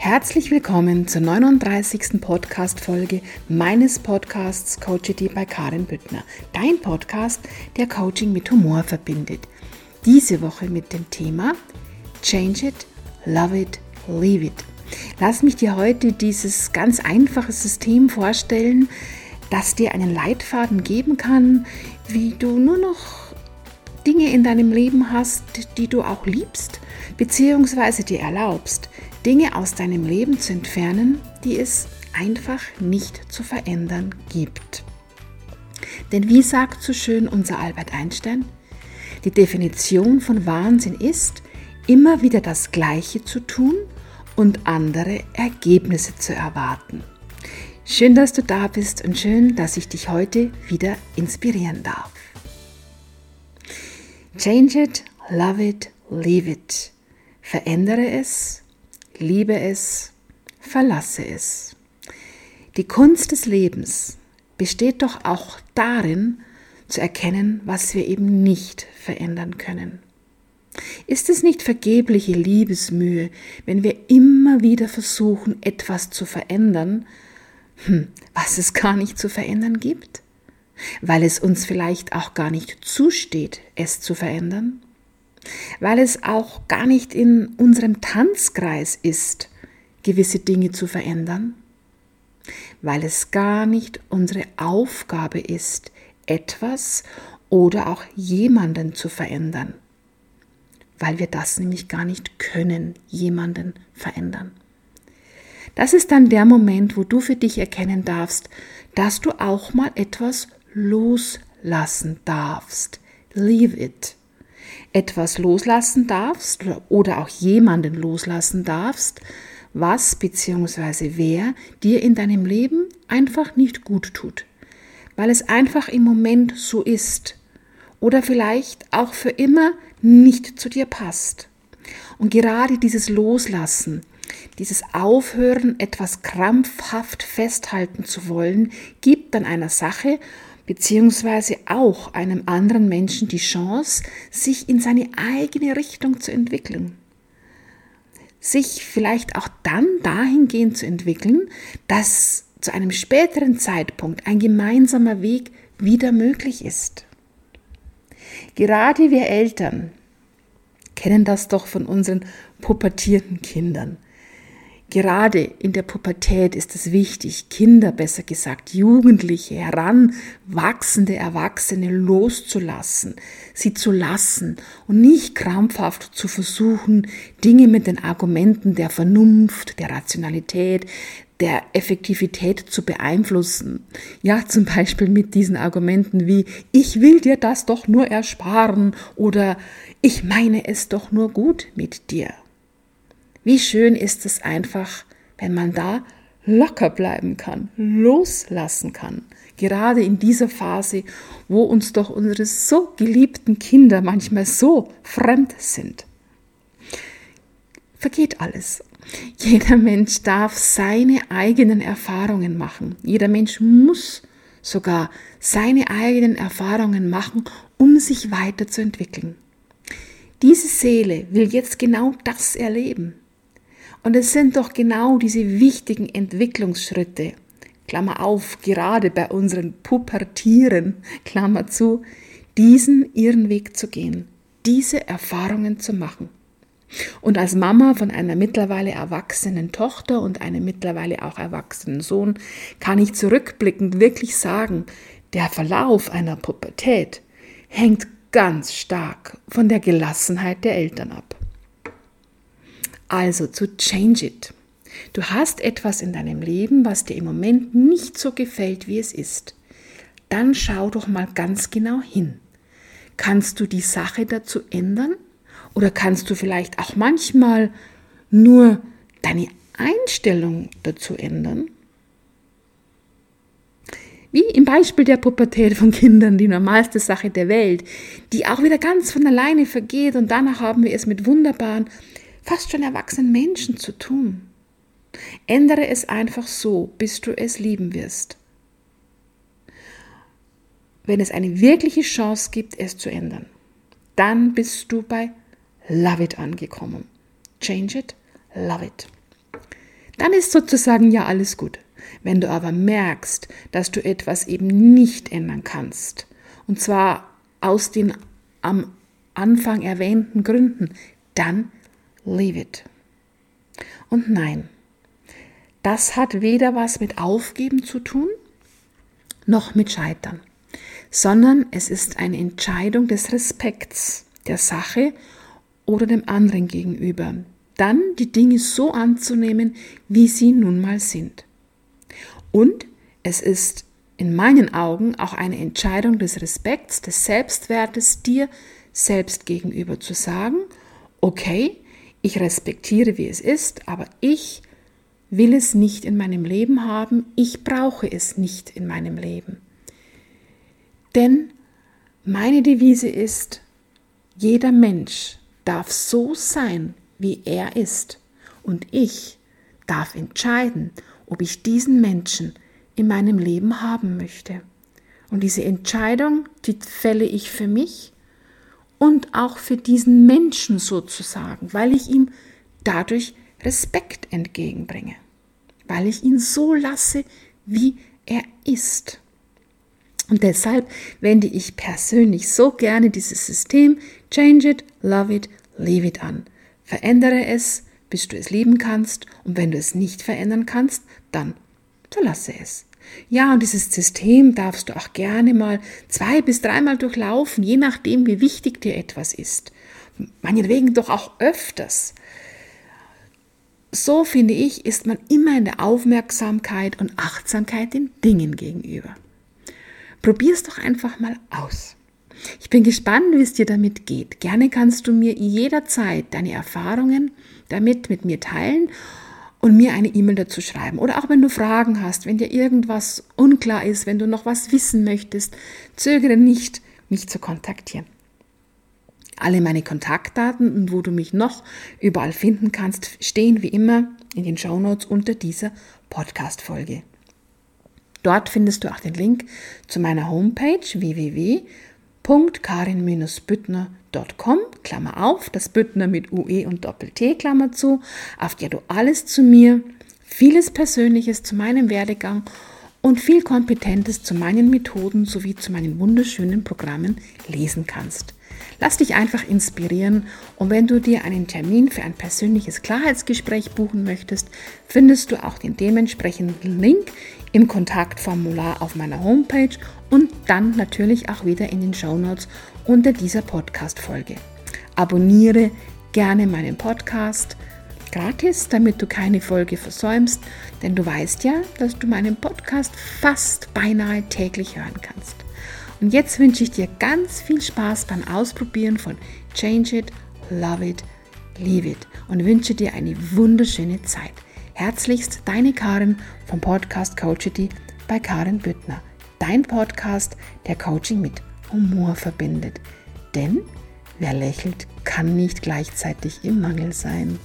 Herzlich willkommen zur 39. Podcast-Folge meines Podcasts Coachity bei Karin Büttner. Dein Podcast, der Coaching mit Humor verbindet. Diese Woche mit dem Thema Change it, love it, leave it. Lass mich dir heute dieses ganz einfache System vorstellen, das dir einen Leitfaden geben kann, wie du nur noch Dinge in deinem Leben hast, die du auch liebst, beziehungsweise dir erlaubst, Dinge aus deinem Leben zu entfernen, die es einfach nicht zu verändern gibt. Denn wie sagt so schön unser Albert Einstein, die Definition von Wahnsinn ist, immer wieder das Gleiche zu tun und andere Ergebnisse zu erwarten. Schön, dass du da bist und schön, dass ich dich heute wieder inspirieren darf. Change it, love it, leave it. Verändere es liebe es, verlasse es. Die Kunst des Lebens besteht doch auch darin, zu erkennen, was wir eben nicht verändern können. Ist es nicht vergebliche Liebesmühe, wenn wir immer wieder versuchen, etwas zu verändern, hm, was es gar nicht zu verändern gibt? Weil es uns vielleicht auch gar nicht zusteht, es zu verändern? Weil es auch gar nicht in unserem Tanzkreis ist, gewisse Dinge zu verändern, weil es gar nicht unsere Aufgabe ist, etwas oder auch jemanden zu verändern, weil wir das nämlich gar nicht können, jemanden verändern. Das ist dann der Moment, wo du für dich erkennen darfst, dass du auch mal etwas loslassen darfst. Leave it etwas loslassen darfst oder auch jemanden loslassen darfst, was bzw. wer dir in deinem Leben einfach nicht gut tut, weil es einfach im Moment so ist oder vielleicht auch für immer nicht zu dir passt. Und gerade dieses Loslassen, dieses Aufhören, etwas krampfhaft festhalten zu wollen, gibt dann einer Sache beziehungsweise auch einem anderen Menschen die Chance, sich in seine eigene Richtung zu entwickeln. Sich vielleicht auch dann dahingehend zu entwickeln, dass zu einem späteren Zeitpunkt ein gemeinsamer Weg wieder möglich ist. Gerade wir Eltern kennen das doch von unseren pubertierten Kindern. Gerade in der Pubertät ist es wichtig, Kinder, besser gesagt Jugendliche, heranwachsende Erwachsene loszulassen, sie zu lassen und nicht krampfhaft zu versuchen, Dinge mit den Argumenten der Vernunft, der Rationalität, der Effektivität zu beeinflussen. Ja, zum Beispiel mit diesen Argumenten wie, ich will dir das doch nur ersparen oder ich meine es doch nur gut mit dir. Wie schön ist es einfach, wenn man da locker bleiben kann, loslassen kann. Gerade in dieser Phase, wo uns doch unsere so geliebten Kinder manchmal so fremd sind. Vergeht alles. Jeder Mensch darf seine eigenen Erfahrungen machen. Jeder Mensch muss sogar seine eigenen Erfahrungen machen, um sich weiterzuentwickeln. Diese Seele will jetzt genau das erleben. Und es sind doch genau diese wichtigen Entwicklungsschritte, Klammer auf, gerade bei unseren Pubertieren, Klammer zu, diesen ihren Weg zu gehen, diese Erfahrungen zu machen. Und als Mama von einer mittlerweile erwachsenen Tochter und einem mittlerweile auch erwachsenen Sohn kann ich zurückblickend wirklich sagen, der Verlauf einer Pubertät hängt ganz stark von der Gelassenheit der Eltern ab. Also zu change it. Du hast etwas in deinem Leben, was dir im Moment nicht so gefällt, wie es ist. Dann schau doch mal ganz genau hin. Kannst du die Sache dazu ändern? Oder kannst du vielleicht auch manchmal nur deine Einstellung dazu ändern? Wie im Beispiel der Pubertät von Kindern, die normalste Sache der Welt, die auch wieder ganz von alleine vergeht und danach haben wir es mit wunderbaren fast schon erwachsenen Menschen zu tun. Ändere es einfach so, bis du es lieben wirst. Wenn es eine wirkliche Chance gibt, es zu ändern, dann bist du bei Love It angekommen. Change it, love it. dann ist sozusagen ja alles gut. Wenn du aber merkst, dass du etwas eben nicht ändern kannst, und zwar aus den am Anfang erwähnten Gründen, dann leave it. Und nein, das hat weder was mit Aufgeben zu tun, noch mit Scheitern, sondern es ist eine Entscheidung des Respekts der Sache oder dem anderen gegenüber, dann die Dinge so anzunehmen, wie sie nun mal sind. Und es ist in meinen Augen auch eine Entscheidung des Respekts, des Selbstwertes dir selbst gegenüber zu sagen, okay, ich respektiere, wie es ist, aber ich will es nicht in meinem Leben haben, ich brauche es nicht in meinem Leben. Denn meine Devise ist, jeder Mensch darf so sein, wie er ist. Und ich darf entscheiden, ob ich diesen Menschen in meinem Leben haben möchte. Und diese Entscheidung, die fälle ich für mich und auch für diesen Menschen sozusagen, weil ich ihm dadurch Respekt entgegenbringe, weil ich ihn so lasse, wie er ist. Und deshalb wende ich persönlich so gerne dieses System Change it, love it, leave it an. Verändere es, bis du es lieben kannst und wenn du es nicht verändern kannst, dann verlasse es. Ja, und dieses System darfst du auch gerne mal zwei bis dreimal durchlaufen, je nachdem, wie wichtig dir etwas ist. Meinetwegen doch auch öfters. So finde ich, ist man immer in der Aufmerksamkeit und Achtsamkeit den Dingen gegenüber. Probier es doch einfach mal aus. Ich bin gespannt, wie es dir damit geht. Gerne kannst du mir jederzeit deine Erfahrungen damit mit mir teilen und mir eine E-Mail dazu schreiben. Oder auch wenn du Fragen hast, wenn dir irgendwas unklar ist, wenn du noch was wissen möchtest, zögere nicht, mich zu kontaktieren. Alle meine Kontaktdaten und wo du mich noch überall finden kannst, stehen wie immer in den Shownotes unter dieser Podcast-Folge. Dort findest du auch den Link zu meiner Homepage www.karin-büttner.com, Klammer auf, das Büttner mit UE und Doppel-T, Klammer zu, auf der du alles zu mir, vieles Persönliches zu meinem Werdegang und viel Kompetentes zu meinen Methoden sowie zu meinen wunderschönen Programmen lesen kannst. Lass dich einfach inspirieren und wenn du dir einen Termin für ein persönliches Klarheitsgespräch buchen möchtest, findest du auch den dementsprechenden Link im Kontaktformular auf meiner Homepage und dann natürlich auch wieder in den Show Notes unter dieser Podcast-Folge. Abonniere gerne meinen Podcast gratis, damit du keine Folge versäumst, denn du weißt ja, dass du meinen Podcast fast beinahe täglich hören kannst. Und jetzt wünsche ich dir ganz viel Spaß beim Ausprobieren von Change It, Love It, Leave It und wünsche dir eine wunderschöne Zeit. Herzlichst deine Karin vom Podcast Coachity bei Karin Büttner. Dein Podcast, der Coaching mit Humor verbindet. Denn wer lächelt, kann nicht gleichzeitig im Mangel sein.